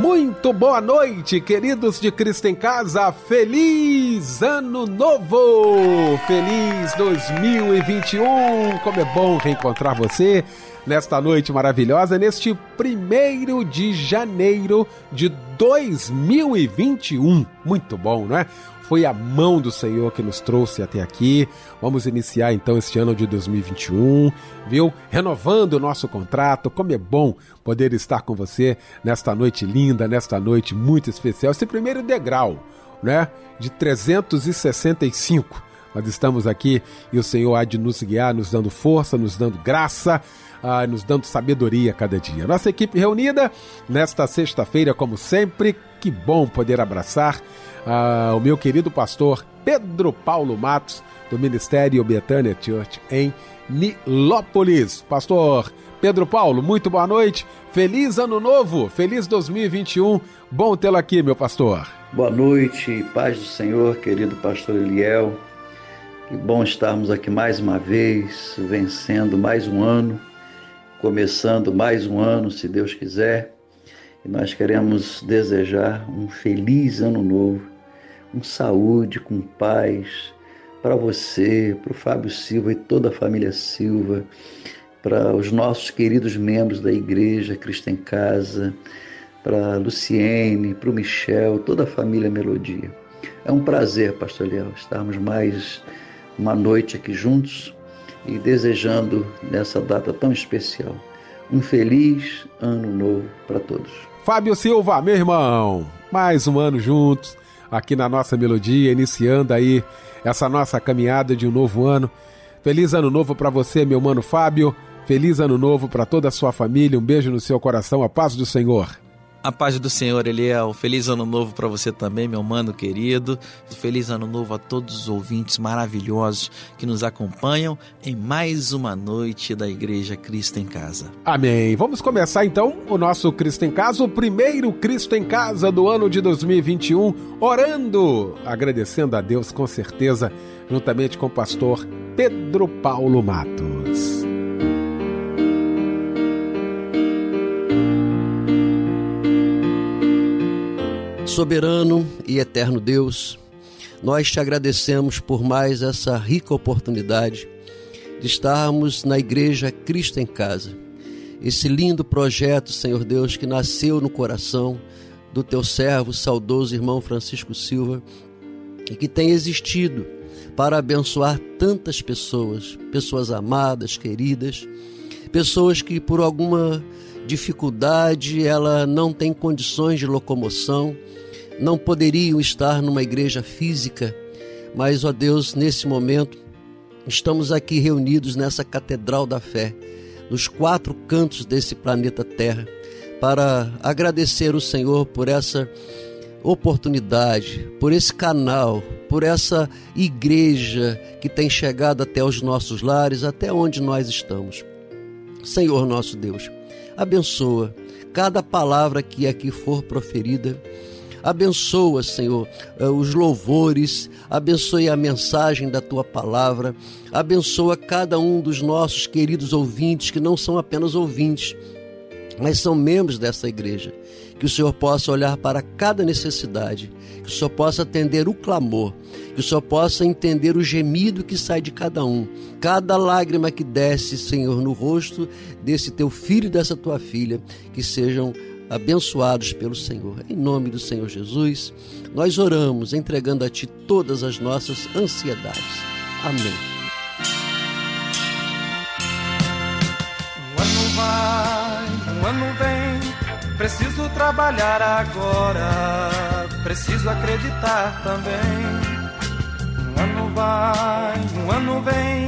Muito boa noite, queridos de Cristo em Casa. Feliz Ano Novo! Feliz 2021! Como é bom reencontrar você nesta noite maravilhosa, neste primeiro de janeiro de 2021. Muito bom, não é? Foi a mão do Senhor que nos trouxe até aqui. Vamos iniciar então este ano de 2021, viu? Renovando o nosso contrato. Como é bom poder estar com você nesta noite linda, nesta noite muito especial. Esse primeiro degrau, né? De 365. Nós estamos aqui e o Senhor há de nos guiar, nos dando força, nos dando graça. Ah, nos dando sabedoria a cada dia. Nossa equipe reunida nesta sexta-feira, como sempre, que bom poder abraçar ah, o meu querido pastor Pedro Paulo Matos, do Ministério Betânia Church em Nilópolis. Pastor Pedro Paulo, muito boa noite. Feliz ano novo, feliz 2021. Bom tê-lo aqui, meu pastor. Boa noite, paz do Senhor, querido pastor Eliel. Que bom estarmos aqui mais uma vez, vencendo mais um ano, começando mais um ano, se Deus quiser. E nós queremos desejar um feliz ano novo, com saúde, com paz, para você, para o Fábio Silva e toda a família Silva, para os nossos queridos membros da Igreja Cristo em Casa, para Luciene, para o Michel, toda a família Melodia. É um prazer, Pastor Leal, estarmos mais uma noite aqui juntos e desejando nessa data tão especial um feliz ano novo para todos. Fábio Silva, meu irmão, mais um ano juntos aqui na nossa melodia, iniciando aí essa nossa caminhada de um novo ano. Feliz ano novo para você, meu mano Fábio. Feliz ano novo para toda a sua família. Um beijo no seu coração. A paz do Senhor. A paz do Senhor, Eliel. Feliz ano novo para você também, meu mano querido. Feliz ano novo a todos os ouvintes maravilhosos que nos acompanham em mais uma noite da Igreja Cristo em Casa. Amém. Vamos começar então o nosso Cristo em Casa, o primeiro Cristo em Casa do ano de 2021, orando, agradecendo a Deus com certeza, juntamente com o pastor Pedro Paulo Matos. Soberano e eterno Deus, nós te agradecemos por mais essa rica oportunidade de estarmos na Igreja Cristo em Casa. Esse lindo projeto, Senhor Deus, que nasceu no coração do teu servo, saudoso irmão Francisco Silva, e que tem existido para abençoar tantas pessoas, pessoas amadas, queridas, pessoas que por alguma dificuldade ela não tem condições de locomoção, não poderiam estar numa igreja física, mas, ó Deus, nesse momento, estamos aqui reunidos nessa catedral da fé, nos quatro cantos desse planeta Terra, para agradecer o Senhor por essa oportunidade, por esse canal, por essa igreja que tem chegado até os nossos lares, até onde nós estamos. Senhor nosso Deus, abençoa cada palavra que aqui for proferida Abençoa, Senhor, eh, os louvores, abençoe a mensagem da tua palavra, abençoa cada um dos nossos queridos ouvintes, que não são apenas ouvintes, mas são membros dessa igreja. Que o Senhor possa olhar para cada necessidade, que o Senhor possa atender o clamor, que o Senhor possa entender o gemido que sai de cada um, cada lágrima que desce, Senhor, no rosto desse teu filho e dessa tua filha, que sejam abençoados pelo Senhor. Em nome do Senhor Jesus, nós oramos entregando a Ti todas as nossas ansiedades. Amém. Um ano vai, um ano vem, preciso trabalhar agora, preciso acreditar também. Um ano vai, um ano vem,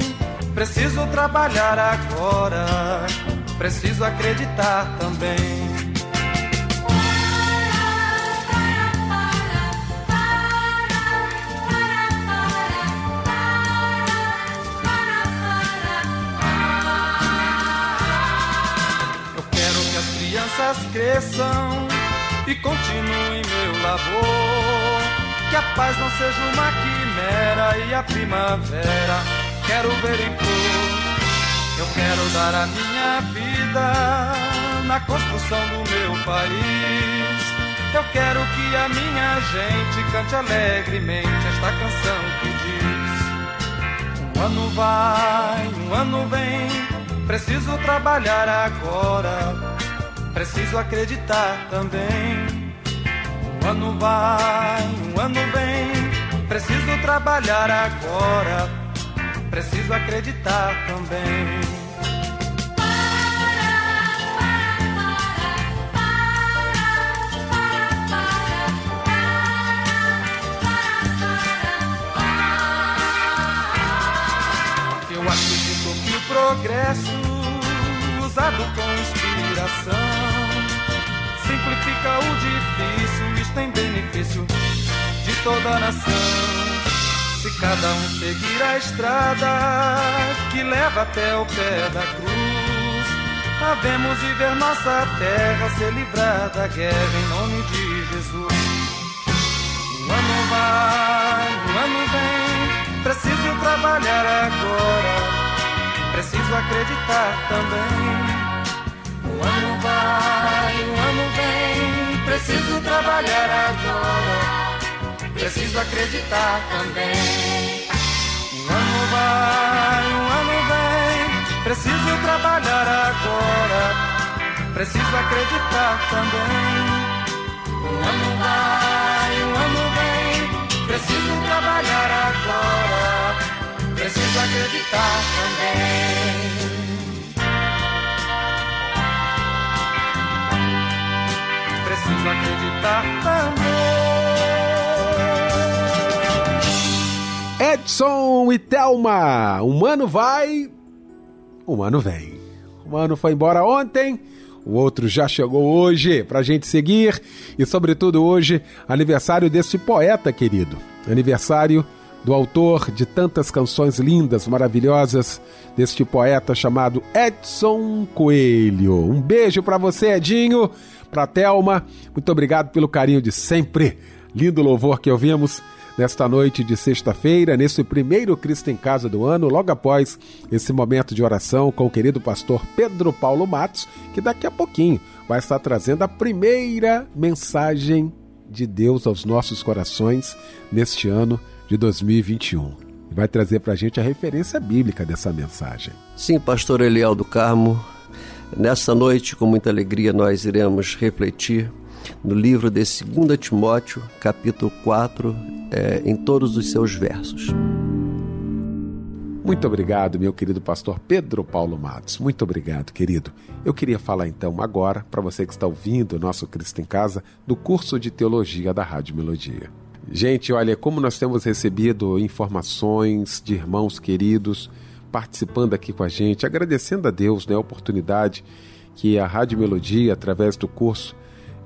preciso trabalhar agora, preciso acreditar também. Cresçam e continuem meu labor. Que a paz não seja uma quimera e a primavera quero ver em flor. Eu quero dar a minha vida na construção do meu país. Eu quero que a minha gente cante alegremente esta canção que diz: Um ano vai, um ano vem, preciso trabalhar agora, preciso acreditar também. Um ano vai, um ano vem, preciso trabalhar agora preciso acreditar também. Eu acredito que o progresso, usado com inspiração, o difícil, isto em benefício de toda a nação. Se cada um seguir a estrada que leva até o pé da cruz, havemos de ver nossa terra ser livrada da guerra em nome de Jesus. Um ano vai, um ano vem, preciso trabalhar agora, preciso acreditar também. Um ano vai, preciso trabalhar agora preciso acreditar também. Um ano vai, um ano vem, preciso trabalhar agora, preciso acreditar também. Um ano vai, um ano vem, preciso trabalhar agora, preciso acreditar também. Edson e Thelma. Um ano vai, um ano vem. Um ano foi embora ontem, o outro já chegou hoje pra gente seguir e, sobretudo, hoje, aniversário desse poeta querido. Aniversário do autor de tantas canções lindas, maravilhosas, deste poeta chamado Edson Coelho. Um beijo para você, Edinho, pra Thelma. Muito obrigado pelo carinho de sempre. Lindo louvor que ouvimos nesta noite de sexta-feira, nesse primeiro Cristo em Casa do ano, logo após esse momento de oração com o querido pastor Pedro Paulo Matos, que daqui a pouquinho vai estar trazendo a primeira mensagem de Deus aos nossos corações neste ano de 2021. E vai trazer para a gente a referência bíblica dessa mensagem. Sim, pastor Eliel do Carmo, nessa noite, com muita alegria, nós iremos refletir no livro de 2 Timóteo, capítulo 4, é, em todos os seus versos. Muito obrigado, meu querido pastor Pedro Paulo Matos. Muito obrigado, querido. Eu queria falar então agora, para você que está ouvindo o nosso Cristo em Casa, do curso de teologia da Rádio Melodia. Gente, olha, como nós temos recebido informações de irmãos queridos participando aqui com a gente, agradecendo a Deus né, a oportunidade que a Rádio Melodia, através do curso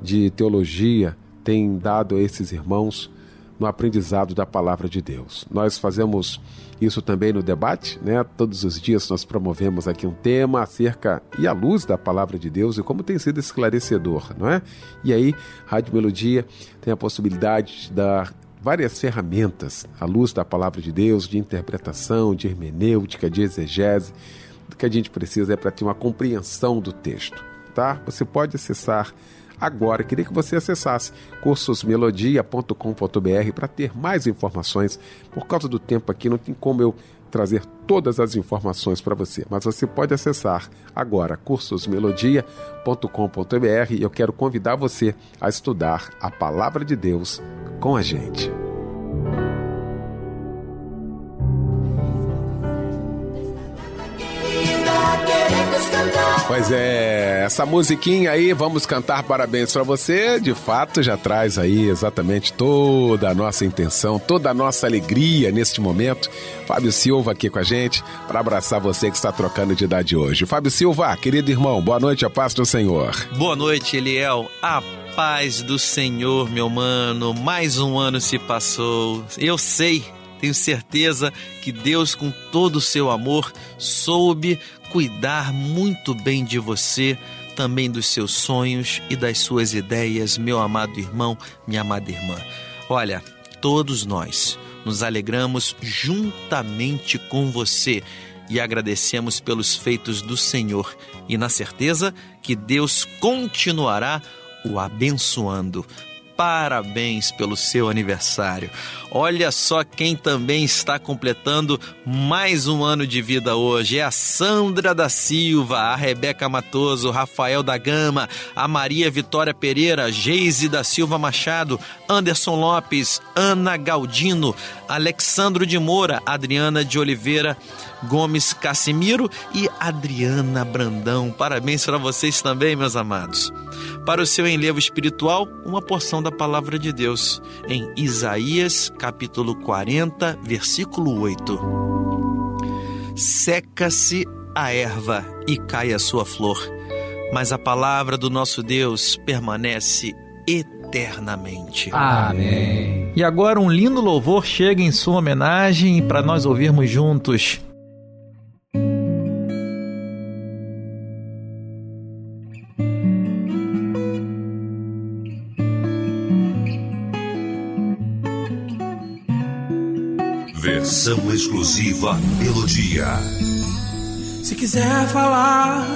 de teologia tem dado a esses irmãos no aprendizado da palavra de Deus. Nós fazemos isso também no debate, né? Todos os dias nós promovemos aqui um tema acerca e à luz da palavra de Deus e como tem sido esclarecedor, não é? E aí, Rádio Melodia tem a possibilidade de dar várias ferramentas à luz da palavra de Deus, de interpretação, de hermenêutica, de exegese. O que a gente precisa é para ter uma compreensão do texto, tá? Você pode acessar agora. Eu queria que você acessasse cursosmelodia.com.br para ter mais informações. Por causa do tempo aqui, não tem como eu trazer todas as informações para você, mas você pode acessar agora cursosmelodia.com.br e eu quero convidar você a estudar a palavra de Deus com a gente. Pois é, essa musiquinha aí, vamos cantar parabéns para você, de fato já traz aí exatamente toda a nossa intenção, toda a nossa alegria neste momento. Fábio Silva aqui com a gente para abraçar você que está trocando de idade hoje. Fábio Silva, querido irmão, boa noite, a paz do Senhor. Boa noite, Eliel. A paz do Senhor, meu mano. Mais um ano se passou. Eu sei tenho certeza que Deus, com todo o seu amor, soube cuidar muito bem de você também dos seus sonhos e das suas ideias, meu amado irmão, minha amada irmã. Olha, todos nós nos alegramos juntamente com você e agradecemos pelos feitos do Senhor e na certeza que Deus continuará o abençoando parabéns pelo seu aniversário. Olha só quem também está completando mais um ano de vida hoje. É a Sandra da Silva, a Rebeca Matoso, Rafael da Gama, a Maria Vitória Pereira, Geise da Silva Machado, Anderson Lopes, Ana Galdino, Alexandro de Moura, Adriana de Oliveira Gomes Cassimiro e Adriana Brandão. Parabéns para vocês também, meus amados para o seu enlevo espiritual uma porção da palavra de Deus em Isaías capítulo 40, versículo 8. Seca-se a erva e cai a sua flor, mas a palavra do nosso Deus permanece eternamente. Amém. E agora um lindo louvor chega em sua homenagem para nós ouvirmos juntos. Versão exclusiva Melodia. Se quiser falar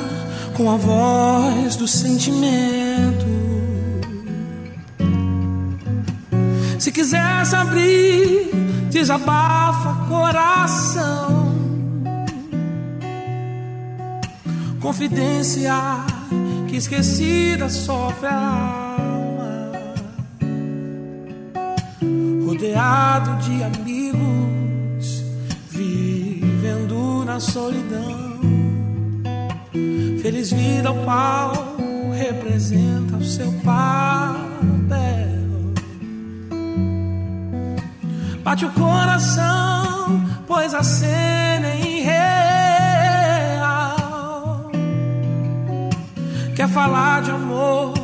com a voz do sentimento, se quiser se abrir, desabafa coração. Confidência que esquecida sofre a alma, rodeado de amigos solidão. Feliz vida ao palco representa o seu papel. Bate o coração, pois a cena é irreal. Quer falar de amor,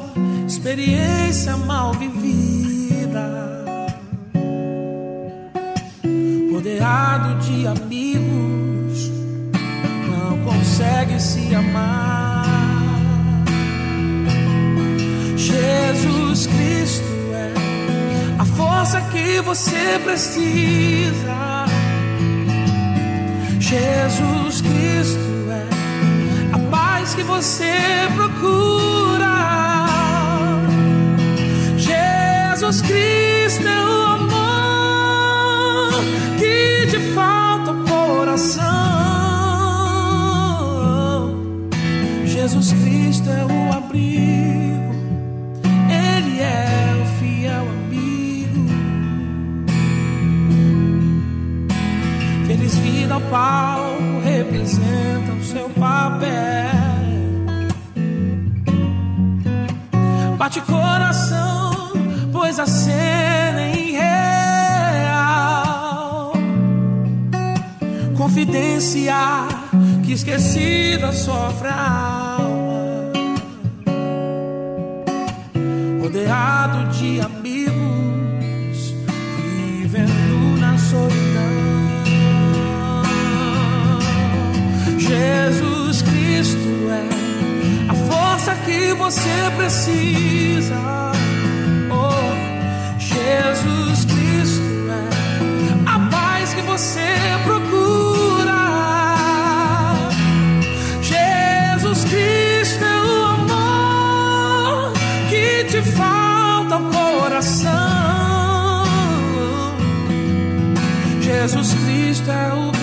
experiência mal vivida. Rodeado de amigos se amar. Jesus Cristo é a força que você precisa. Jesus Cristo é a paz que você procura. Jesus Cristo é o amor que te falta coração. Jesus Cristo é o abrigo, Ele é o fiel amigo. Feliz vida ao palco representa o seu papel. Bate coração, pois a cena é irreal. Confidenciar que esquecida sofre rodeado de amigos, vivendo na solidão. Jesus Cristo é a força que você precisa. Oh, Jesus Cristo é a paz que você procura. Jesus Cristo é o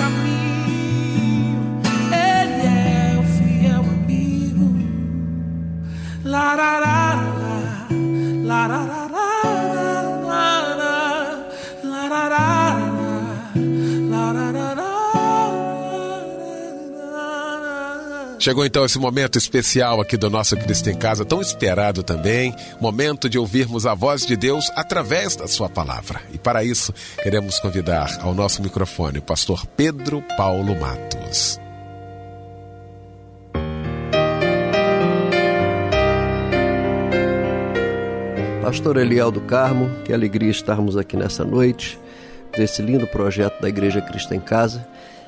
Chegou então esse momento especial aqui do nosso Cristo em Casa, tão esperado também, momento de ouvirmos a voz de Deus através da sua palavra. E para isso, queremos convidar ao nosso microfone o pastor Pedro Paulo Matos. Pastor Eliel do Carmo, que alegria estarmos aqui nessa noite, desse lindo projeto da Igreja Cristo em Casa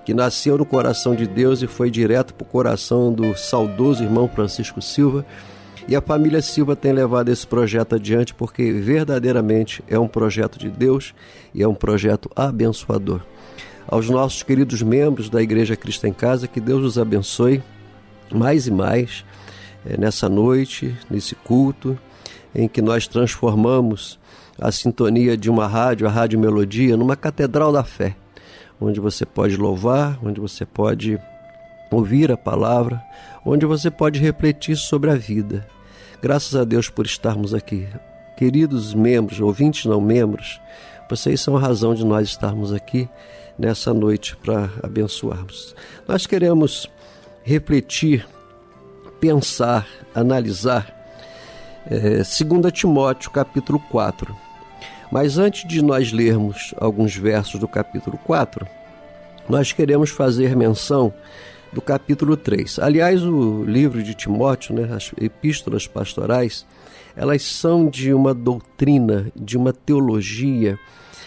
que nasceu no coração de Deus e foi direto para o coração do saudoso irmão Francisco Silva. E a família Silva tem levado esse projeto adiante porque verdadeiramente é um projeto de Deus e é um projeto abençoador. Aos nossos queridos membros da Igreja Cristo em Casa, que Deus os abençoe mais e mais é, nessa noite, nesse culto, em que nós transformamos a sintonia de uma rádio, a Rádio Melodia, numa catedral da fé, onde você pode louvar, onde você pode ouvir a palavra, onde você pode refletir sobre a vida. Graças a Deus por estarmos aqui. Queridos membros, ouvintes não membros, vocês são a razão de nós estarmos aqui nessa noite para abençoarmos. Nós queremos refletir, pensar, analisar é, 2 Timóteo capítulo 4. Mas antes de nós lermos alguns versos do capítulo 4, nós queremos fazer menção do capítulo 3. Aliás, o livro de Timóteo, né, as epístolas pastorais, elas são de uma doutrina, de uma teologia,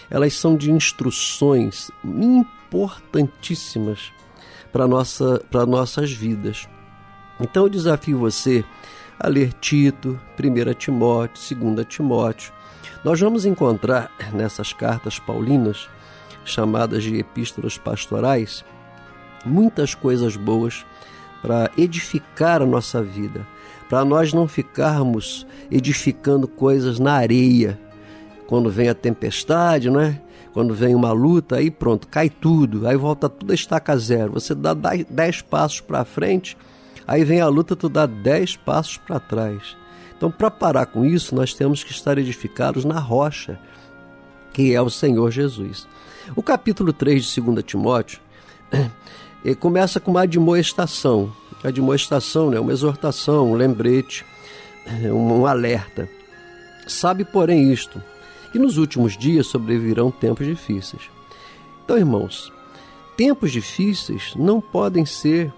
elas são de instruções importantíssimas para nossa, para nossas vidas. Então eu desafio você a ler Tito, 1 Timóteo, 2 Timóteo. Nós vamos encontrar nessas cartas paulinas, chamadas de epístolas pastorais, muitas coisas boas para edificar a nossa vida, para nós não ficarmos edificando coisas na areia. Quando vem a tempestade, não é? Quando vem uma luta, aí pronto, cai tudo, aí volta tudo a estaca zero. Você dá dez passos para frente, aí vem a luta, tu dá dez passos para trás. Então, para parar com isso, nós temos que estar edificados na rocha, que é o Senhor Jesus. O capítulo 3 de 2 Timóteo começa com uma admoestação. Admoestação é né, uma exortação, um lembrete, um alerta. Sabe, porém, isto, que nos últimos dias sobrevirão tempos difíceis. Então, irmãos, tempos difíceis não podem ser,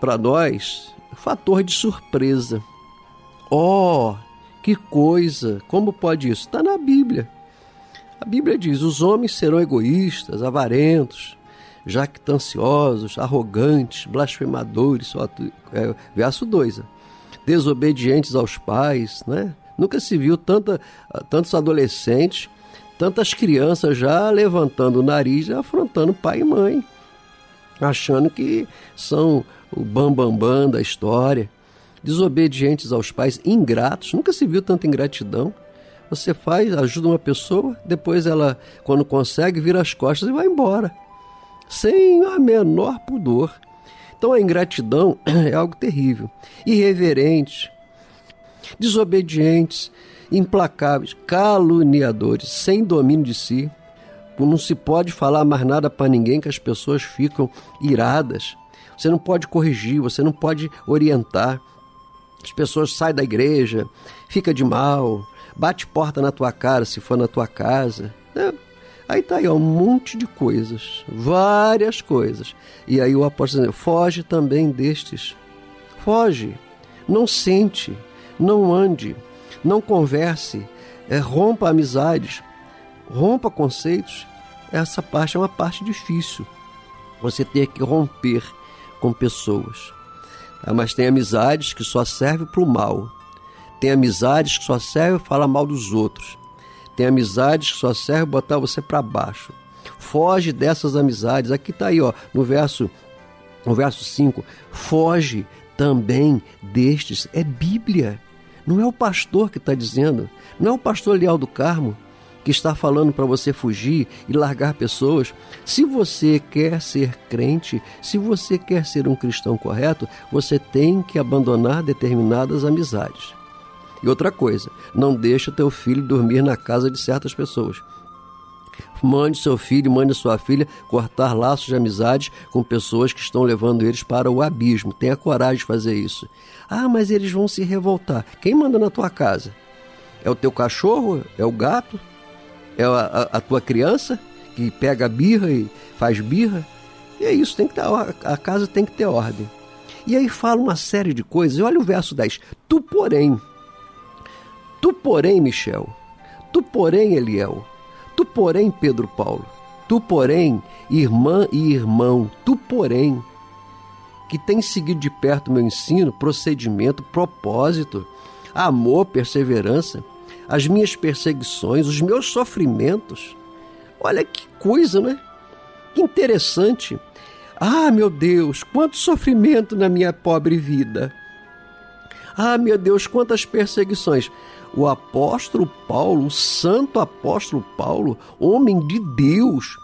para nós, fator de surpresa. Oh, que coisa! Como pode isso? Está na Bíblia. A Bíblia diz: os homens serão egoístas, avarentos, jactanciosos, arrogantes, blasfemadores. É, verso 2. Desobedientes aos pais, né? Nunca se viu tanta, tantos adolescentes, tantas crianças já levantando o nariz e afrontando pai e mãe, achando que são o bambambam bam, bam da história desobedientes aos pais, ingratos. Nunca se viu tanta ingratidão. Você faz, ajuda uma pessoa, depois ela, quando consegue, vira as costas e vai embora, sem a menor pudor. Então a ingratidão é algo terrível. Irreverentes, desobedientes, implacáveis, caluniadores, sem domínio de si. Não se pode falar mais nada para ninguém que as pessoas ficam iradas. Você não pode corrigir, você não pode orientar. As pessoas saem da igreja, fica de mal, bate porta na tua cara se for na tua casa. É, aí tá aí, ó, um monte de coisas, várias coisas. E aí o apóstolo diz, foge também destes. Foge, não sente, não ande, não converse, é, rompa amizades, rompa conceitos. Essa parte é uma parte difícil. Você ter que romper com pessoas. Ah, mas tem amizades que só servem para o mal. Tem amizades que só servem para falar mal dos outros. Tem amizades que só servem para botar você para baixo. Foge dessas amizades. Aqui está aí, ó, no verso no verso 5, foge também destes. É Bíblia. Não é o pastor que está dizendo. Não é o pastor Leal do Carmo que está falando para você fugir e largar pessoas. Se você quer ser crente, se você quer ser um cristão correto, você tem que abandonar determinadas amizades. E outra coisa, não deixe o teu filho dormir na casa de certas pessoas. Mande seu filho, mande sua filha cortar laços de amizade com pessoas que estão levando eles para o abismo. Tenha coragem de fazer isso. Ah, mas eles vão se revoltar. Quem manda na tua casa? É o teu cachorro? É o gato? É a, a, tua criança que pega birra e faz birra. E é isso, tem que ter, a casa tem que ter ordem. E aí fala uma série de coisas. Olha o verso 10. Tu, porém, tu, porém, Michel, tu, porém, Eliel, tu, porém, Pedro Paulo. Tu, porém, irmã e irmão, tu, porém, que tem seguido de perto meu ensino, procedimento, propósito, amor, perseverança, as minhas perseguições, os meus sofrimentos. Olha que coisa, né? Que interessante. Ah, meu Deus, quanto sofrimento na minha pobre vida. Ah, meu Deus, quantas perseguições. O apóstolo Paulo, o santo apóstolo Paulo, homem de Deus,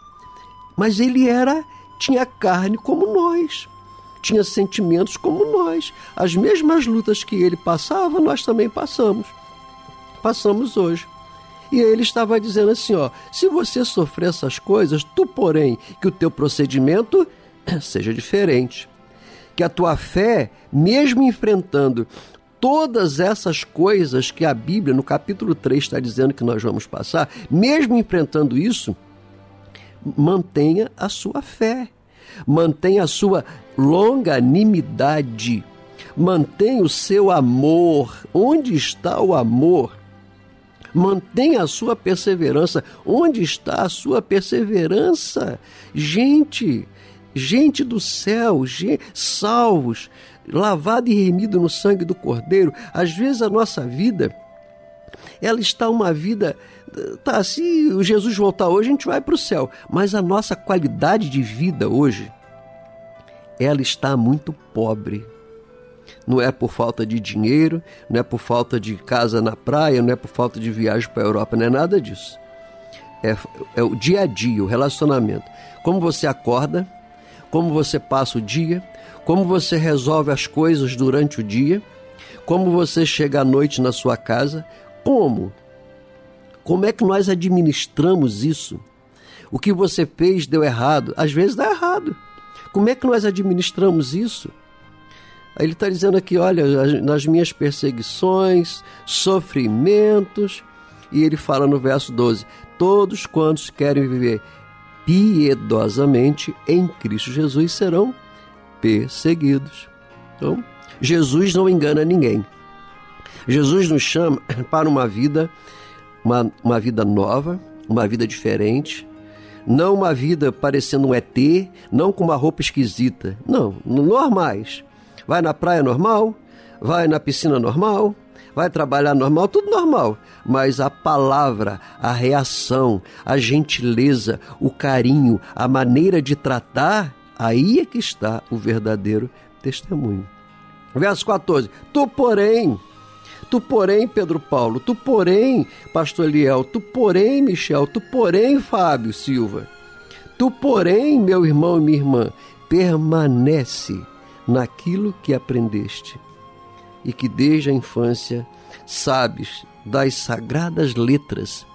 mas ele era tinha carne como nós, tinha sentimentos como nós. As mesmas lutas que ele passava, nós também passamos. Passamos hoje. E ele estava dizendo assim, ó, se você sofrer essas coisas, tu porém que o teu procedimento seja diferente. Que a tua fé, mesmo enfrentando todas essas coisas que a Bíblia, no capítulo 3, está dizendo que nós vamos passar, mesmo enfrentando isso, mantenha a sua fé, mantenha a sua longanimidade, mantenha o seu amor. Onde está o amor? Mantenha a sua perseverança. Onde está a sua perseverança? Gente, gente do céu, gente, salvos, lavado e remido no sangue do Cordeiro. Às vezes a nossa vida, ela está uma vida. Tá, se o Jesus voltar hoje, a gente vai para o céu. Mas a nossa qualidade de vida hoje, ela está muito pobre. Não é por falta de dinheiro, não é por falta de casa na praia, não é por falta de viagem para a Europa, não é nada disso. É, é o dia a dia, o relacionamento. Como você acorda, como você passa o dia, como você resolve as coisas durante o dia, como você chega à noite na sua casa, como? Como é que nós administramos isso? O que você fez deu errado, às vezes dá errado. Como é que nós administramos isso? Ele está dizendo aqui: olha, nas minhas perseguições, sofrimentos, e ele fala no verso 12: todos quantos querem viver piedosamente em Cristo Jesus serão perseguidos. Então, Jesus não engana ninguém. Jesus nos chama para uma vida, uma, uma vida nova, uma vida diferente, não uma vida parecendo um ET, não com uma roupa esquisita, não, normais. Vai na praia normal, vai na piscina normal, vai trabalhar normal, tudo normal. Mas a palavra, a reação, a gentileza, o carinho, a maneira de tratar, aí é que está o verdadeiro testemunho. Verso 14: Tu, porém, tu, porém, Pedro Paulo, tu, porém, Pastor Eliel, tu, porém, Michel, tu, porém, Fábio Silva, tu, porém, meu irmão e minha irmã, permanece naquilo que aprendeste e que desde a infância sabes das sagradas letras,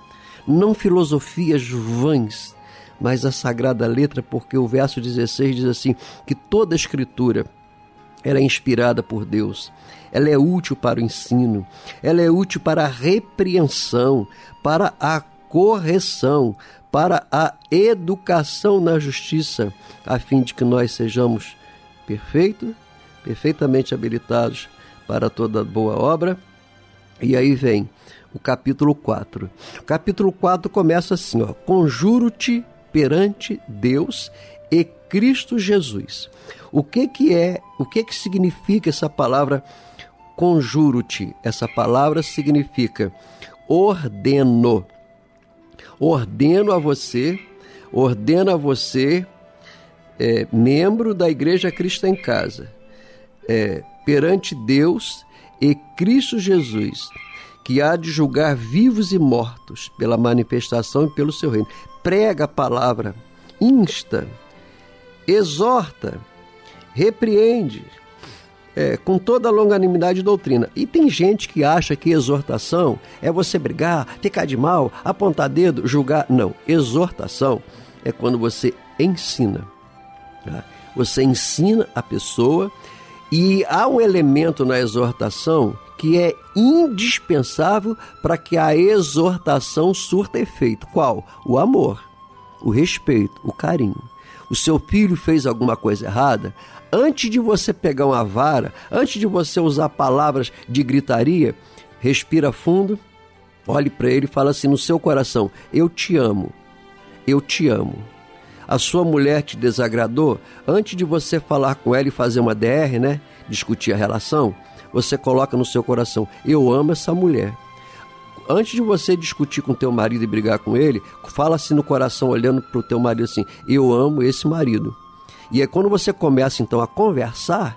não filosofias vãs, mas a sagrada letra, porque o verso 16 diz assim: que toda escritura ela é inspirada por Deus, ela é útil para o ensino, ela é útil para a repreensão, para a correção, para a educação na justiça, a fim de que nós sejamos perfeitos, perfeitamente habilitados para toda boa obra. E aí vem o capítulo 4. O capítulo 4 começa assim, ó: Conjuro-te perante Deus e Cristo Jesus. O que que é, o que que significa essa palavra conjuro-te? Essa palavra significa ordeno. Ordeno a você, ordeno a você, é, membro da Igreja Cristo em Casa, é, perante Deus e Cristo Jesus, que há de julgar vivos e mortos pela manifestação e pelo seu reino. Prega a palavra, insta, exorta, repreende, é, com toda a longanimidade e doutrina. E tem gente que acha que exortação é você brigar, ficar de mal, apontar dedo, julgar. Não, exortação é quando você ensina. Tá? Você ensina a pessoa e há um elemento na exortação que é indispensável para que a exortação surta efeito. Qual? O amor, o respeito, o carinho. O seu filho fez alguma coisa errada, antes de você pegar uma vara, antes de você usar palavras de gritaria, respira fundo, olhe para ele e fala assim no seu coração: Eu te amo, eu te amo, A sua mulher te desagradou? Antes de você falar com ela e fazer uma DR, né? Discutir a relação, você coloca no seu coração: eu amo essa mulher. Antes de você discutir com teu marido e brigar com ele, fala assim no coração, olhando para o teu marido assim: eu amo esse marido. E aí quando você começa então a conversar,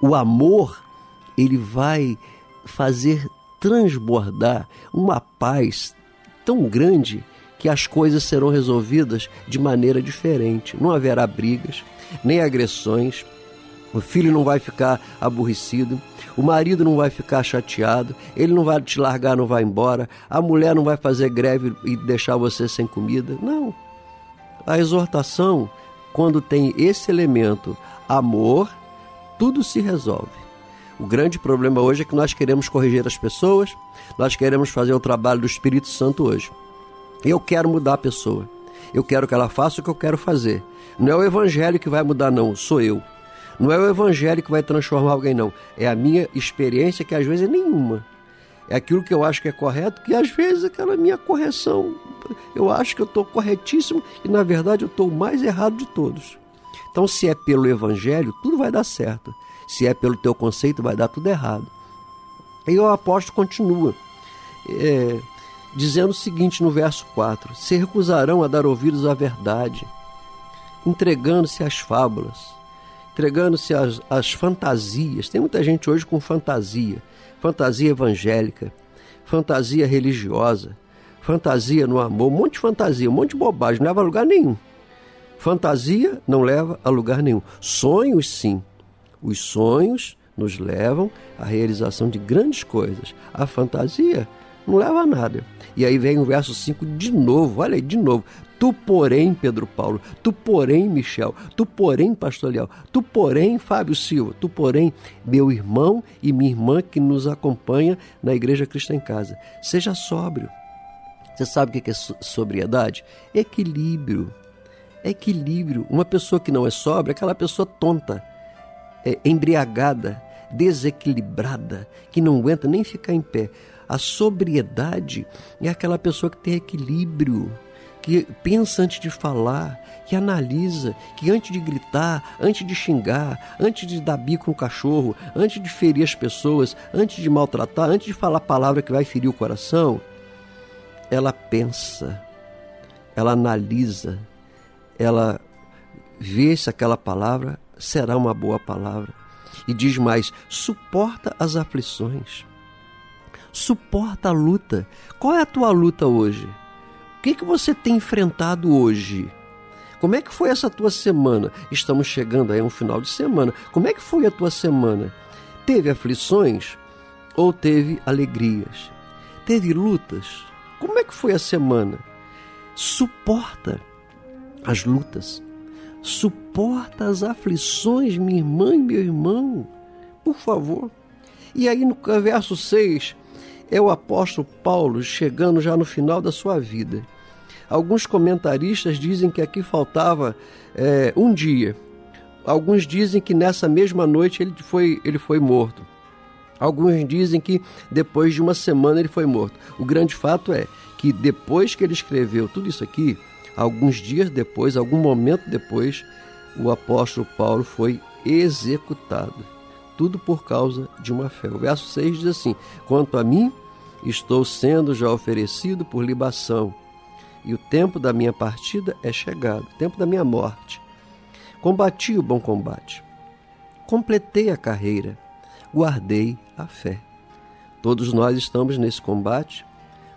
o amor ele vai fazer transbordar uma paz tão grande que as coisas serão resolvidas de maneira diferente. Não haverá brigas, nem agressões. O filho não vai ficar aborrecido, o marido não vai ficar chateado, ele não vai te largar, não vai embora, a mulher não vai fazer greve e deixar você sem comida. Não. A exortação, quando tem esse elemento, amor, tudo se resolve. O grande problema hoje é que nós queremos corrigir as pessoas, nós queremos fazer o trabalho do Espírito Santo hoje. Eu quero mudar a pessoa. Eu quero que ela faça o que eu quero fazer. Não é o evangelho que vai mudar, não, sou eu. Não é o evangelho que vai transformar alguém, não. É a minha experiência, que às vezes é nenhuma. É aquilo que eu acho que é correto, que às vezes aquela minha correção, eu acho que eu estou corretíssimo e na verdade eu estou o mais errado de todos. Então, se é pelo evangelho, tudo vai dar certo. Se é pelo teu conceito, vai dar tudo errado. E o apóstolo continua, é, dizendo o seguinte no verso 4: Se recusarão a dar ouvidos à verdade, entregando-se às fábulas, entregando-se às, às fantasias. Tem muita gente hoje com fantasia, fantasia evangélica, fantasia religiosa, fantasia no amor, um monte de fantasia, um monte de bobagem, não leva a lugar nenhum. Fantasia não leva a lugar nenhum. Sonhos, sim. Os sonhos nos levam à realização de grandes coisas. A fantasia não leva a nada. E aí vem o verso 5 de novo, olha aí, de novo. Tu, porém, Pedro Paulo, tu, porém, Michel, tu, porém, Pastor Leal, tu, porém, Fábio Silva, tu, porém, meu irmão e minha irmã que nos acompanha na Igreja Cristo em Casa. Seja sóbrio. Você sabe o que é sobriedade? Equilíbrio. Equilíbrio. Uma pessoa que não é sóbria é aquela pessoa tonta é, embriagada, desequilibrada, que não aguenta nem ficar em pé. A sobriedade é aquela pessoa que tem equilíbrio, que pensa antes de falar, que analisa, que antes de gritar, antes de xingar, antes de dar bico no cachorro, antes de ferir as pessoas, antes de maltratar, antes de falar palavra que vai ferir o coração, ela pensa, ela analisa, ela vê se aquela palavra será uma boa palavra. E diz mais: suporta as aflições, suporta a luta. Qual é a tua luta hoje? O que, que você tem enfrentado hoje? Como é que foi essa tua semana? Estamos chegando aí a um final de semana. Como é que foi a tua semana? Teve aflições ou teve alegrias? Teve lutas? Como é que foi a semana? Suporta as lutas Suporta as aflições, minha irmã e meu irmão, por favor. E aí no verso 6 é o apóstolo Paulo chegando já no final da sua vida. Alguns comentaristas dizem que aqui faltava é, um dia. Alguns dizem que nessa mesma noite ele foi, ele foi morto. Alguns dizem que depois de uma semana ele foi morto. O grande fato é que depois que ele escreveu tudo isso aqui, Alguns dias depois, algum momento depois, o apóstolo Paulo foi executado. Tudo por causa de uma fé. O verso 6 diz assim: Quanto a mim, estou sendo já oferecido por libação, e o tempo da minha partida é chegado, o tempo da minha morte. Combati o bom combate, completei a carreira, guardei a fé. Todos nós estamos nesse combate,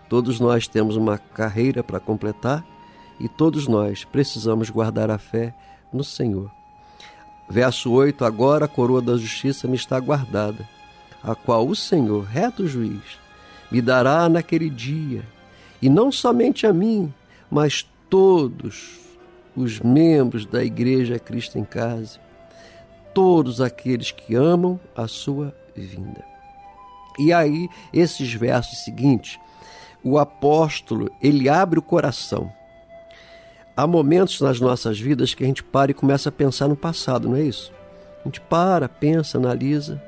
todos nós temos uma carreira para completar e todos nós precisamos guardar a fé no Senhor. Verso 8: Agora a coroa da justiça me está guardada, a qual o Senhor, reto juiz, me dará naquele dia, e não somente a mim, mas todos os membros da Igreja Cristo em Casa, todos aqueles que amam a sua vinda. E aí, esses versos seguintes, o apóstolo, ele abre o coração há momentos nas nossas vidas que a gente para e começa a pensar no passado, não é isso? A gente para, pensa, analisa.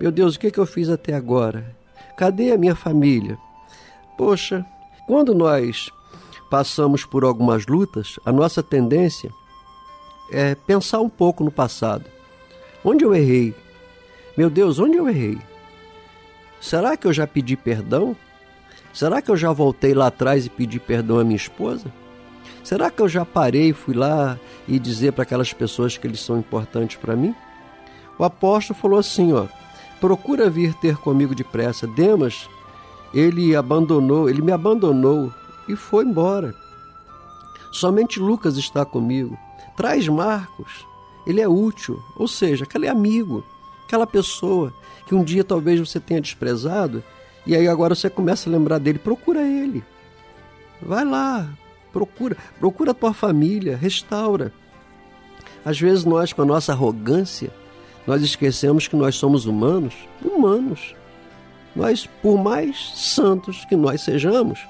Meu Deus, o que, é que eu fiz até agora? Cadê a minha família? Poxa, quando nós passamos por algumas lutas, a nossa tendência é pensar um pouco no passado. Onde eu errei? Meu Deus, onde eu errei? Será que eu já pedi perdão? Será que eu já voltei lá atrás e pedi perdão à minha esposa? Será que eu já parei, fui lá e dizer para aquelas pessoas que eles são importantes para mim? O apóstolo falou assim, ó: Procura vir ter comigo depressa. Demas, ele abandonou, ele me abandonou e foi embora. Somente Lucas está comigo. Traz Marcos. Ele é útil, ou seja, aquele amigo, aquela pessoa que um dia talvez você tenha desprezado e aí agora você começa a lembrar dele. Procura ele. Vai lá, procura, procura a tua família, restaura. Às vezes nós com a nossa arrogância, nós esquecemos que nós somos humanos, humanos. Nós, por mais santos que nós sejamos,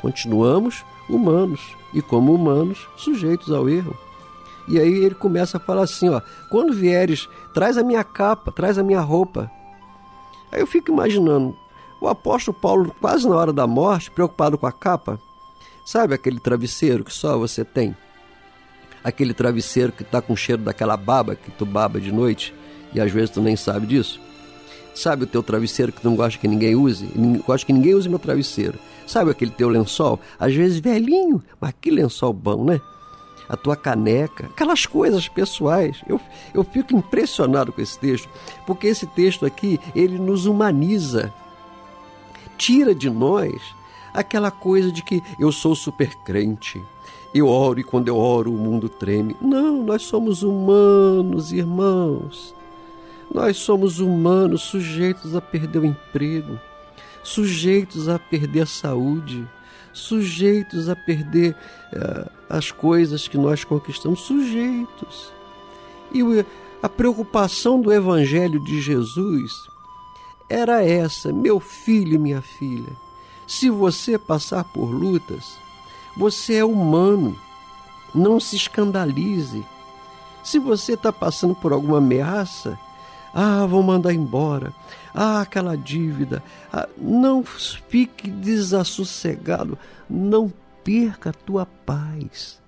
continuamos humanos e, como humanos, sujeitos ao erro. E aí ele começa a falar assim: ó, quando vieres, traz a minha capa, traz a minha roupa. Aí eu fico imaginando, o apóstolo Paulo, quase na hora da morte, preocupado com a capa, sabe aquele travesseiro que só você tem? Aquele travesseiro que está com cheiro daquela baba que tu baba de noite e às vezes tu nem sabe disso. Sabe o teu travesseiro que tu não gosta que ninguém use? Gosta que ninguém use meu travesseiro. Sabe aquele teu lençol? Às vezes velhinho, mas que lençol bom, né? A tua caneca, aquelas coisas pessoais. Eu, eu fico impressionado com esse texto, porque esse texto aqui, ele nos humaniza. Tira de nós aquela coisa de que eu sou super crente, eu oro e quando eu oro o mundo treme. Não, nós somos humanos, irmãos. Nós somos humanos, sujeitos a perder o emprego, sujeitos a perder a saúde, sujeitos a perder uh, as coisas que nós conquistamos, sujeitos. E a preocupação do Evangelho de Jesus era essa, meu filho e minha filha. Se você passar por lutas, você é humano, não se escandalize. Se você está passando por alguma ameaça, ah, vão mandar embora. Ah, aquela dívida. Ah, não fique desassossegado. Não perca a tua paz.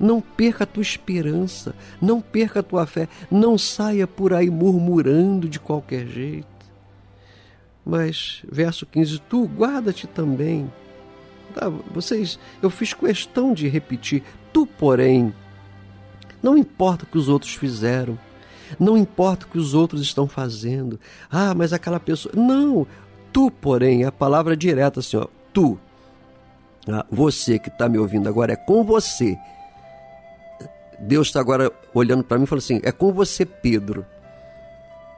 Não perca a tua esperança. Não perca a tua fé. Não saia por aí murmurando de qualquer jeito. Mas, verso 15: Tu guarda-te também. Tá, vocês, eu fiz questão de repetir. Tu, porém, não importa o que os outros fizeram não importa o que os outros estão fazendo. Ah, mas aquela pessoa. Não! Tu, porém, é a palavra direta assim, ó. Tu. Ah, você que está me ouvindo agora, é com você. Deus está agora olhando para mim e falando assim: é com você, Pedro.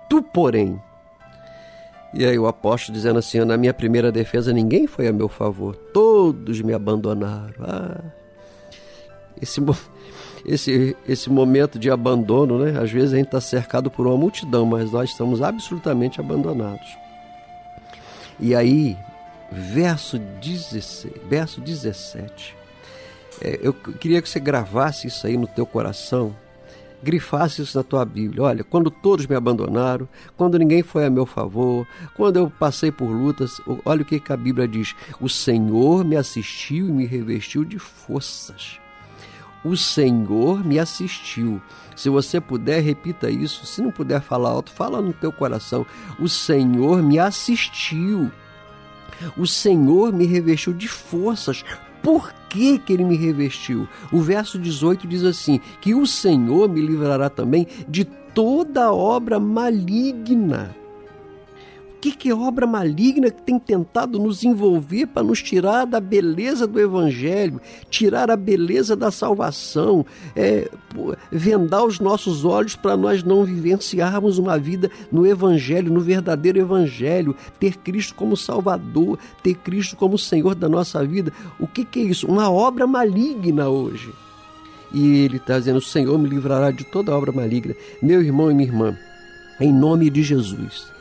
Tu, porém. E aí o apóstolo dizendo assim: na minha primeira defesa ninguém foi a meu favor, todos me abandonaram. Ah, esse, esse, esse momento de abandono, né? Às vezes a gente está cercado por uma multidão, mas nós estamos absolutamente abandonados. E aí, verso 16, verso 17. É, eu queria que você gravasse isso aí no teu coração, grifasse isso na tua Bíblia. Olha, quando todos me abandonaram, quando ninguém foi a meu favor, quando eu passei por lutas, olha o que, que a Bíblia diz: o Senhor me assistiu e me revestiu de forças o Senhor me assistiu. Se você puder, repita isso. Se não puder falar alto, fala no teu coração. O Senhor me assistiu. O Senhor me revestiu de forças. Por que, que ele me revestiu? O verso 18 diz assim: que o Senhor me livrará também de toda obra maligna que, que é obra maligna que tem tentado nos envolver para nos tirar da beleza do Evangelho, tirar a beleza da salvação, é, vendar os nossos olhos para nós não vivenciarmos uma vida no Evangelho, no verdadeiro Evangelho, ter Cristo como Salvador, ter Cristo como Senhor da nossa vida. O que, que é isso? Uma obra maligna hoje. E ele está dizendo: O Senhor me livrará de toda obra maligna. Meu irmão e minha irmã, em nome de Jesus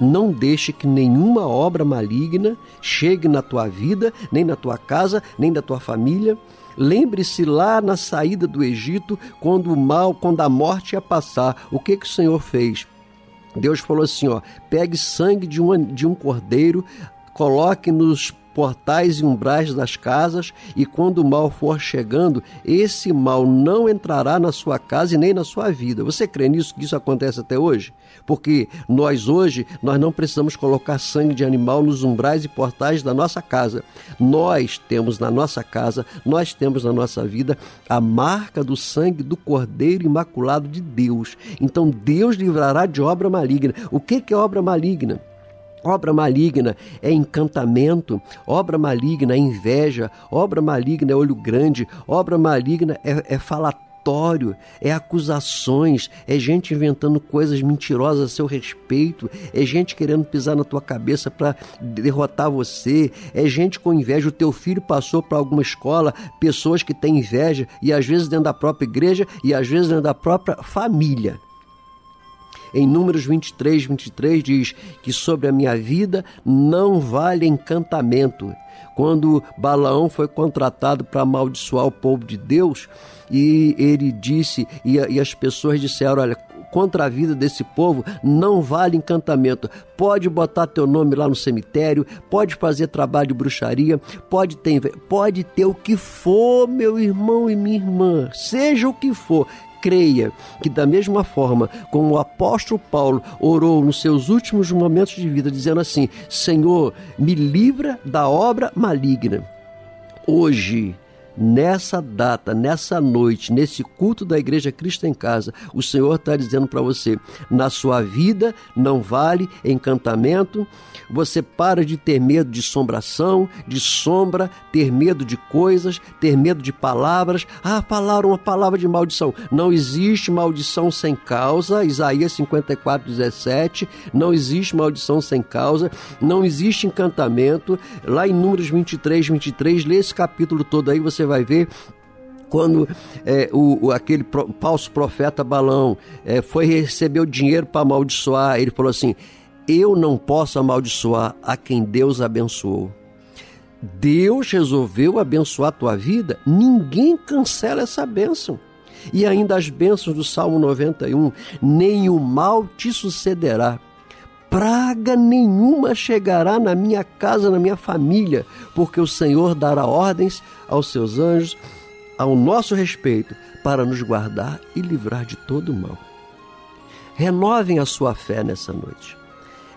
não deixe que nenhuma obra maligna chegue na tua vida, nem na tua casa, nem na tua família. Lembre-se lá na saída do Egito, quando o mal, quando a morte ia passar, o que, que o Senhor fez? Deus falou assim: ó, pegue sangue de um, de um cordeiro, coloque nos portais e umbrais das casas, e quando o mal for chegando, esse mal não entrará na sua casa e nem na sua vida. Você crê nisso que isso acontece até hoje? Porque nós hoje nós não precisamos colocar sangue de animal nos umbrais e portais da nossa casa. Nós temos na nossa casa, nós temos na nossa vida a marca do sangue do Cordeiro Imaculado de Deus. Então Deus livrará de obra maligna. O que é obra maligna? Obra maligna é encantamento, obra maligna é inveja, obra maligna é olho grande, obra maligna é, é falatório, é acusações, é gente inventando coisas mentirosas a seu respeito, é gente querendo pisar na tua cabeça para derrotar você, é gente com inveja. O teu filho passou para alguma escola, pessoas que têm inveja, e às vezes dentro da própria igreja e às vezes dentro da própria família. Em Números 23, 23 diz que sobre a minha vida não vale encantamento. Quando Balaão foi contratado para amaldiçoar o povo de Deus, e ele disse, e, e as pessoas disseram: Olha, contra a vida desse povo não vale encantamento. Pode botar teu nome lá no cemitério, pode fazer trabalho de bruxaria, pode ter, pode ter o que for, meu irmão e minha irmã, seja o que for creia que, da mesma forma como o apóstolo Paulo orou nos seus últimos momentos de vida, dizendo assim: Senhor, me livra da obra maligna. Hoje, nessa data, nessa noite, nesse culto da Igreja Cristo em Casa, o Senhor está dizendo para você: na sua vida não vale encantamento, você para de ter medo de assombração, de sombra, ter medo de coisas, ter medo de palavras. Ah, falaram uma palavra de maldição. Não existe maldição sem causa. Isaías 54, 17. Não existe maldição sem causa. Não existe encantamento. Lá em Números 23, 23, lê esse capítulo todo aí, você vai ver quando é, o, aquele pro, falso profeta Balão é, foi receber o dinheiro para amaldiçoar, ele falou assim: Eu não posso amaldiçoar a quem Deus abençoou. Deus resolveu abençoar a tua vida, ninguém cancela essa bênção. E ainda as bênçãos do Salmo 91: Nem o mal te sucederá, praga nenhuma chegará na minha casa, na minha família, porque o Senhor dará ordens aos seus anjos ao nosso respeito para nos guardar e livrar de todo mal. Renovem a sua fé nessa noite.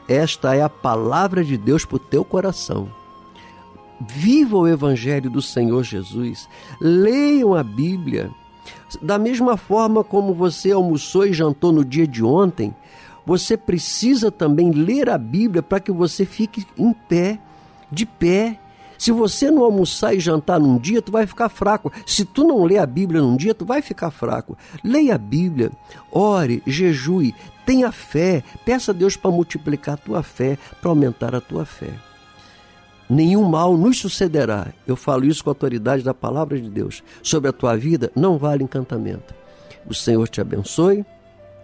Esta é a palavra de Deus para o teu coração. Viva o Evangelho do Senhor Jesus. Leiam a Bíblia. Da mesma forma como você almoçou e jantou no dia de ontem, você precisa também ler a Bíblia para que você fique em pé, de pé. Se você não almoçar e jantar num dia, tu vai ficar fraco. Se tu não ler a Bíblia num dia, tu vai ficar fraco. Leia a Bíblia, ore, jejue, tenha fé, peça a Deus para multiplicar a tua fé, para aumentar a tua fé. Nenhum mal nos sucederá. Eu falo isso com a autoridade da palavra de Deus. Sobre a tua vida não vale encantamento. O Senhor te abençoe,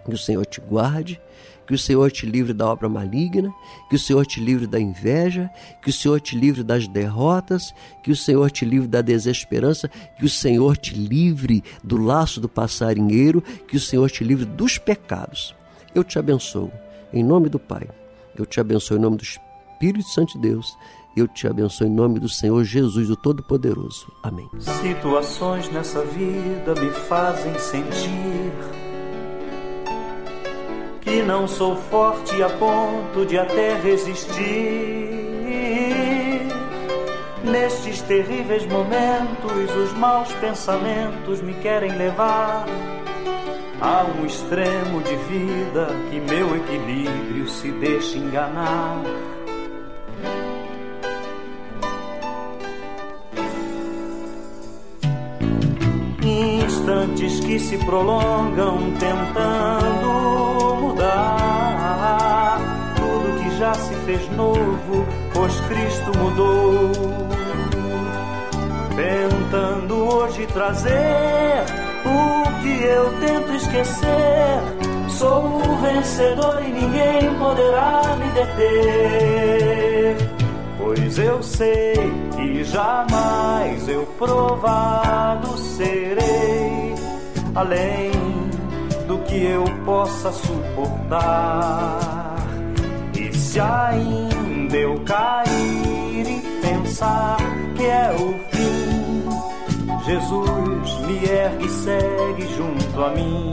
que o Senhor te guarde, que o Senhor te livre da obra maligna, que o Senhor te livre da inveja, que o Senhor te livre das derrotas, que o Senhor te livre da desesperança, que o Senhor te livre do laço do passarinheiro, que o Senhor te livre dos pecados. Eu te abençoo, em nome do Pai. Eu te abençoo em nome do Espírito Santo de Deus. Eu te abençoo em nome do Senhor Jesus, o Todo-Poderoso. Amém. Situações nessa vida me fazem sentir que não sou forte a ponto de até resistir. Nestes terríveis momentos, os maus pensamentos me querem levar a um extremo de vida que meu equilíbrio se deixa enganar. Instantes que se prolongam tentando mudar tudo que já se fez novo, pois Cristo mudou. Tentando hoje trazer o que eu tento esquecer. Sou o vencedor e ninguém poderá me deter. Pois eu sei que jamais eu provado serei além do que eu possa suportar. E se ainda eu cair e pensar que é o fim. Jesus me ergue e segue junto a mim.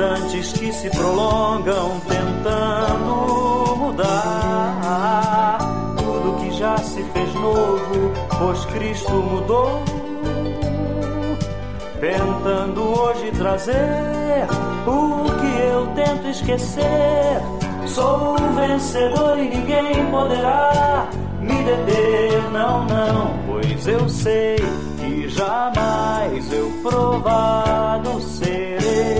Instantes que se prolongam tentando mudar tudo que já se fez novo, pois Cristo mudou. Tentando hoje trazer o que eu tento esquecer. Sou um vencedor e ninguém poderá me deter, não, não, pois eu sei que jamais eu provado serei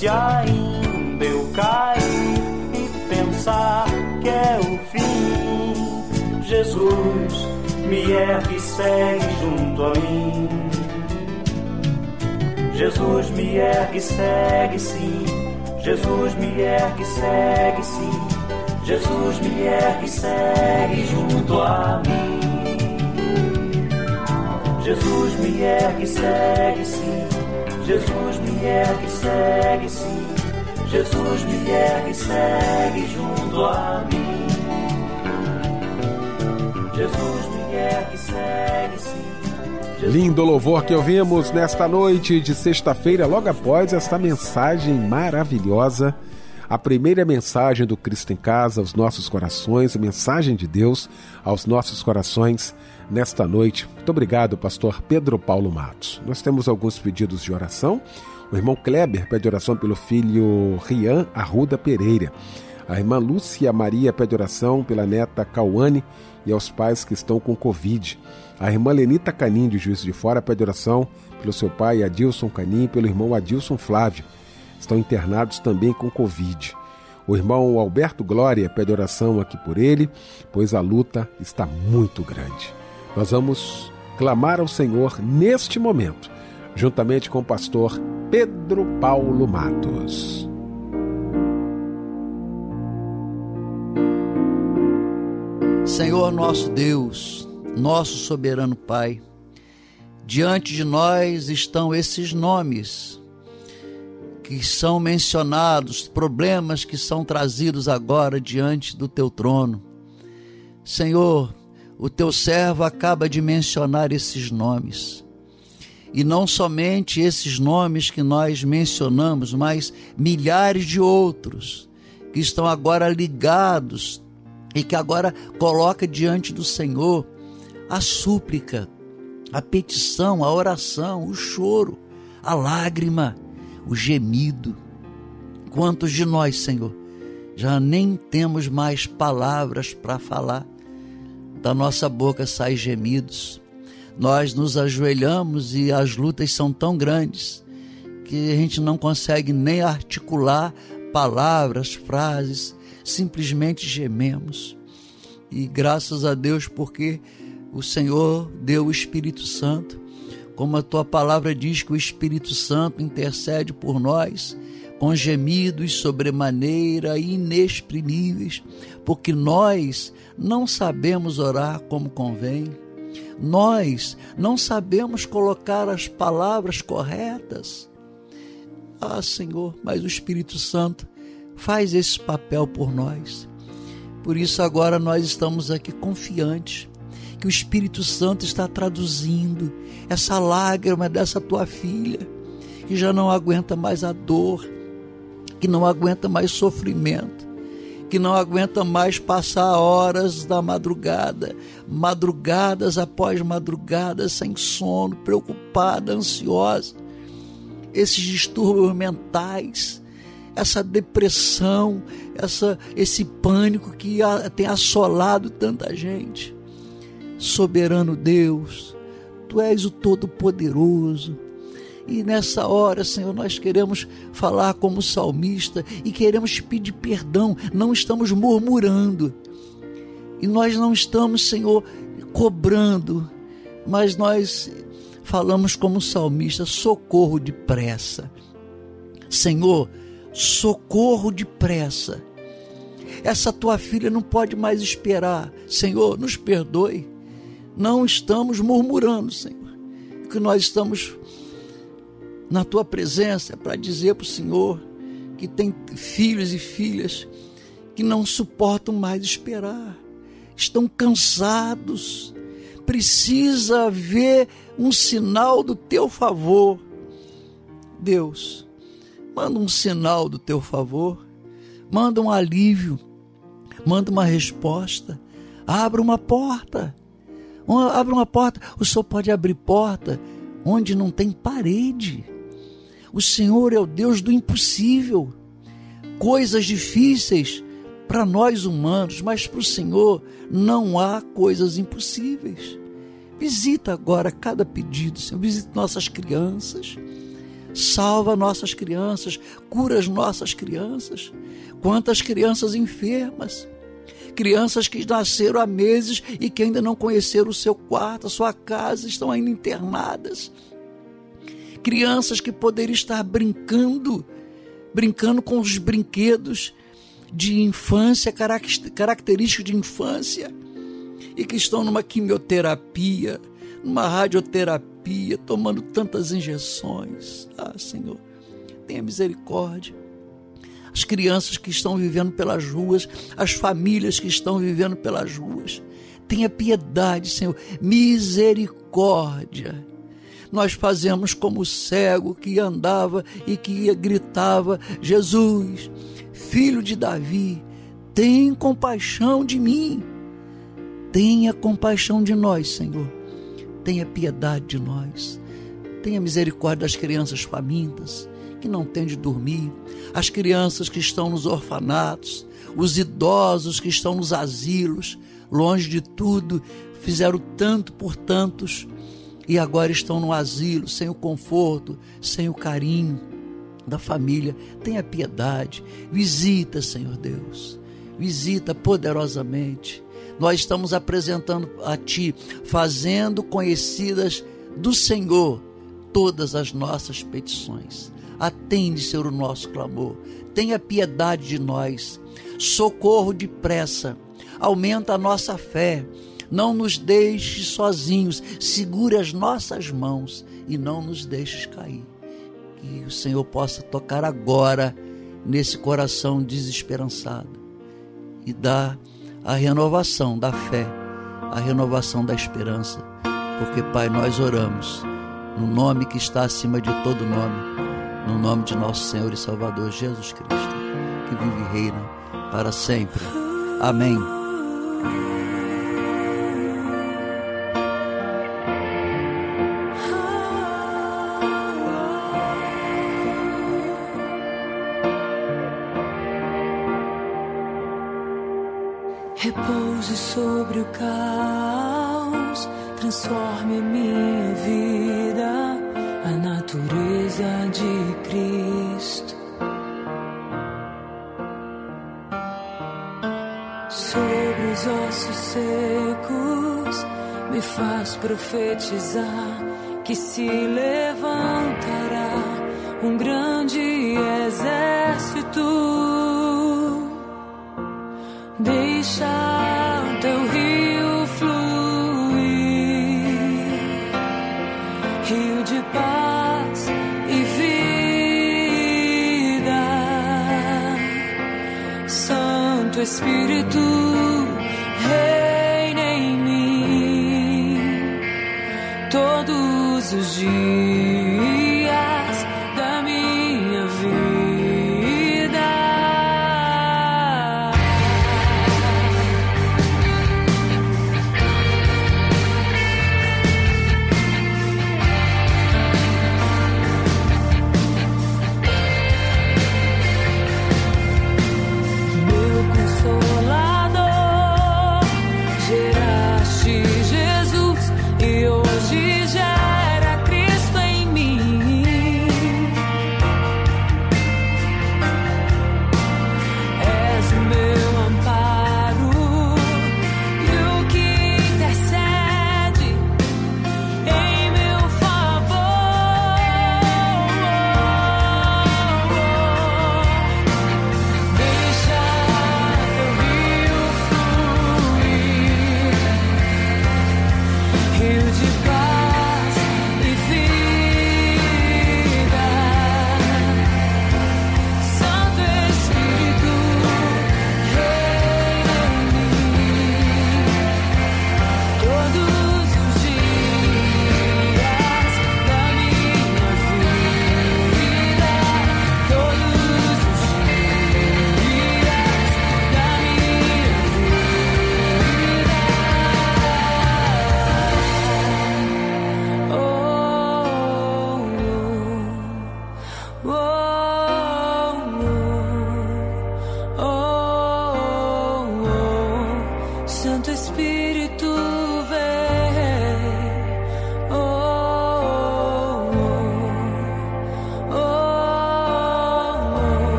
se ainda eu cair e pensar que é o fim, Jesus me ergue e segue junto a mim. Jesus me ergue e segue sim, Jesus me ergue e segue sim, Jesus me ergue e segue junto a mim. Jesus me ergue e segue sim. Jesus ergue segue sim. Jesus me ergue segue junto a mim. Jesus me ergue segue sim. Lindo louvor que ouvimos nesta noite de sexta-feira, logo após esta mensagem maravilhosa. A primeira mensagem do Cristo em Casa aos nossos corações, a mensagem de Deus aos nossos corações nesta noite. Muito obrigado, pastor Pedro Paulo Matos. Nós temos alguns pedidos de oração. O irmão Kleber pede oração pelo filho Rian Arruda Pereira. A irmã Lúcia Maria pede oração pela neta Cauane e aos pais que estão com Covid. A irmã Lenita Canim, de Juiz de Fora, pede oração pelo seu pai Adilson Canim e pelo irmão Adilson Flávio. Estão internados também com Covid. O irmão Alberto Glória pede oração aqui por ele, pois a luta está muito grande. Nós vamos clamar ao Senhor neste momento, juntamente com o pastor Pedro Paulo Matos. Senhor nosso Deus, nosso soberano Pai, diante de nós estão esses nomes que são mencionados, problemas que são trazidos agora diante do teu trono. Senhor, o teu servo acaba de mencionar esses nomes. E não somente esses nomes que nós mencionamos, mas milhares de outros que estão agora ligados e que agora coloca diante do Senhor a súplica, a petição, a oração, o choro, a lágrima, o gemido. Quantos de nós, Senhor, já nem temos mais palavras para falar? Da nossa boca saem gemidos. Nós nos ajoelhamos e as lutas são tão grandes que a gente não consegue nem articular palavras, frases, simplesmente gememos. E graças a Deus, porque o Senhor deu o Espírito Santo, como a tua palavra diz que o Espírito Santo intercede por nós com gemidos sobremaneira inexprimíveis, porque nós não sabemos orar como convém. Nós não sabemos colocar as palavras corretas. Ah, Senhor, mas o Espírito Santo faz esse papel por nós. Por isso agora nós estamos aqui confiantes que o Espírito Santo está traduzindo essa lágrima dessa tua filha, que já não aguenta mais a dor, que não aguenta mais sofrimento, que não aguenta mais passar horas da madrugada, madrugadas após madrugadas, sem sono, preocupada, ansiosa. Esses distúrbios mentais essa depressão, essa, esse pânico que tem assolado tanta gente. Soberano Deus, Tu és o Todo-Poderoso. E nessa hora, Senhor, nós queremos falar como salmista e queremos pedir perdão. Não estamos murmurando. E nós não estamos, Senhor, cobrando, mas nós falamos como salmista: socorro depressa. Senhor, socorro depressa. Essa tua filha não pode mais esperar. Senhor, nos perdoe. Não estamos murmurando, Senhor. Que nós estamos na tua presença para dizer para o Senhor que tem filhos e filhas que não suportam mais esperar, estão cansados, precisa ver um sinal do teu favor. Deus, manda um sinal do teu favor, manda um alívio, manda uma resposta, abra uma porta. Abra uma porta, o Senhor pode abrir porta onde não tem parede. O Senhor é o Deus do impossível. Coisas difíceis para nós humanos, mas para o Senhor não há coisas impossíveis. Visita agora cada pedido, Senhor. Visita nossas crianças. Salva nossas crianças, cura as nossas crianças. Quantas crianças enfermas, crianças que nasceram há meses e que ainda não conheceram o seu quarto, a sua casa, estão ainda internadas. Crianças que poderiam estar brincando, brincando com os brinquedos de infância, característicos de infância, e que estão numa quimioterapia, numa radioterapia, tomando tantas injeções. Ah, Senhor, tenha misericórdia. As crianças que estão vivendo pelas ruas, as famílias que estão vivendo pelas ruas. Tenha piedade, Senhor, misericórdia. Nós fazemos como o cego que andava e que gritava: Jesus, filho de Davi, tem compaixão de mim. Tenha compaixão de nós, Senhor. Tenha piedade de nós. Tenha misericórdia das crianças famintas que não têm de dormir, as crianças que estão nos orfanatos, os idosos que estão nos asilos, longe de tudo, fizeram tanto por tantos e agora estão no asilo, sem o conforto, sem o carinho da família. Tenha piedade, visita, Senhor Deus, visita poderosamente nós estamos apresentando a Ti, fazendo conhecidas do Senhor todas as nossas petições. Atende, Senhor, o nosso clamor. Tenha piedade de nós. Socorro depressa. Aumenta a nossa fé. Não nos deixe sozinhos. Segure as nossas mãos e não nos deixes cair. Que o Senhor possa tocar agora nesse coração desesperançado e dar a renovação da fé, a renovação da esperança. Porque, Pai, nós oramos no nome que está acima de todo nome, no nome de nosso Senhor e Salvador Jesus Cristo, que vive e reina para sempre. Amém. Profetizar que se levantará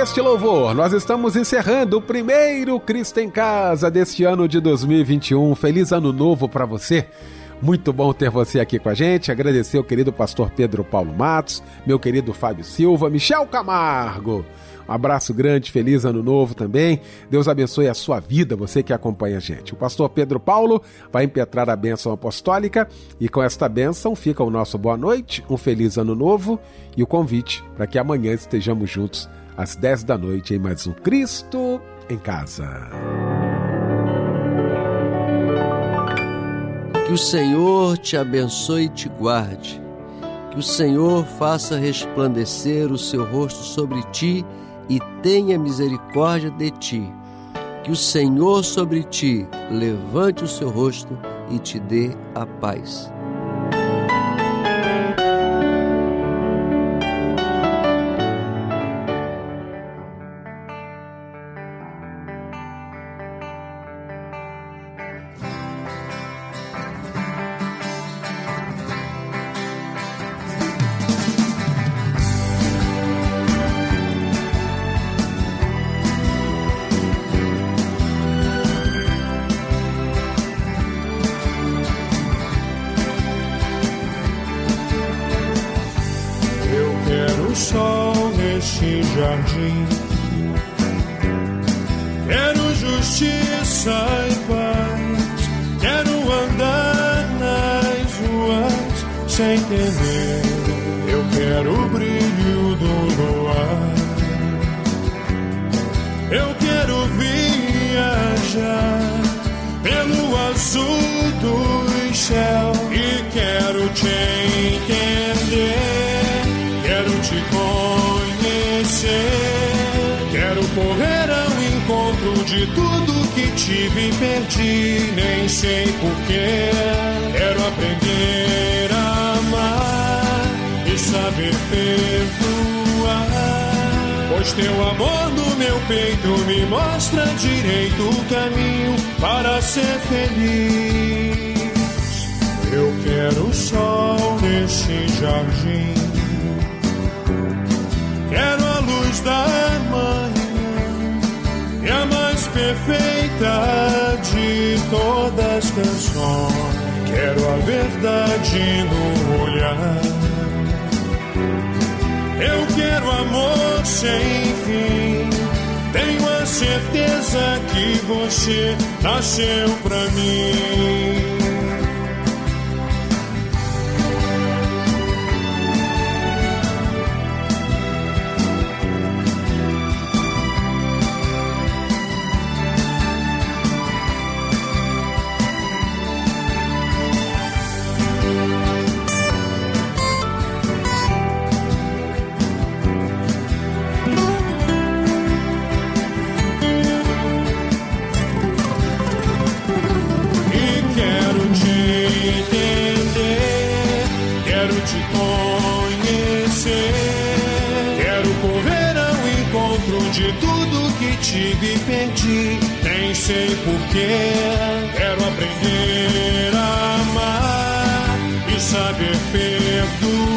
este louvor, nós estamos encerrando o primeiro Cristo em Casa deste ano de 2021. Feliz ano novo para você. Muito bom ter você aqui com a gente. Agradecer ao querido pastor Pedro Paulo Matos, meu querido Fábio Silva, Michel Camargo. Um abraço grande, feliz ano novo também. Deus abençoe a sua vida, você que acompanha a gente. O pastor Pedro Paulo vai impetrar a bênção apostólica e com esta bênção fica o nosso boa noite, um feliz ano novo e o convite para que amanhã estejamos juntos às 10 da noite em mais um Cristo em Casa. Que o Senhor te abençoe e te guarde. Que o Senhor faça resplandecer o seu rosto sobre ti e tenha misericórdia de ti. Que o Senhor sobre ti levante o seu rosto e te dê a paz. Quero a verdade no olhar. Eu quero amor sem fim. Tenho a certeza que você nasceu pra mim. Que tive e perdi. Nem sei porquê. Quero aprender a amar e saber perdoar.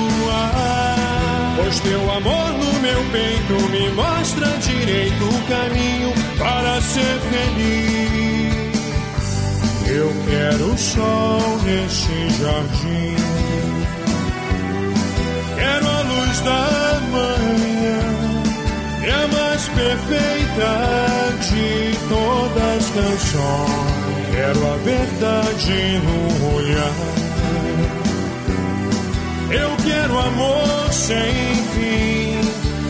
Pois teu amor no meu peito me mostra direito o caminho para ser feliz. Eu quero o sol nesse jardim. Quero a luz da mais perfeita de todas as canções. Quero a verdade no olhar. Eu quero amor sem fim.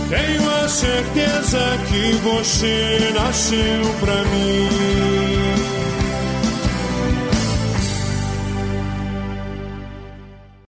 Tenho a certeza que você nasceu pra mim.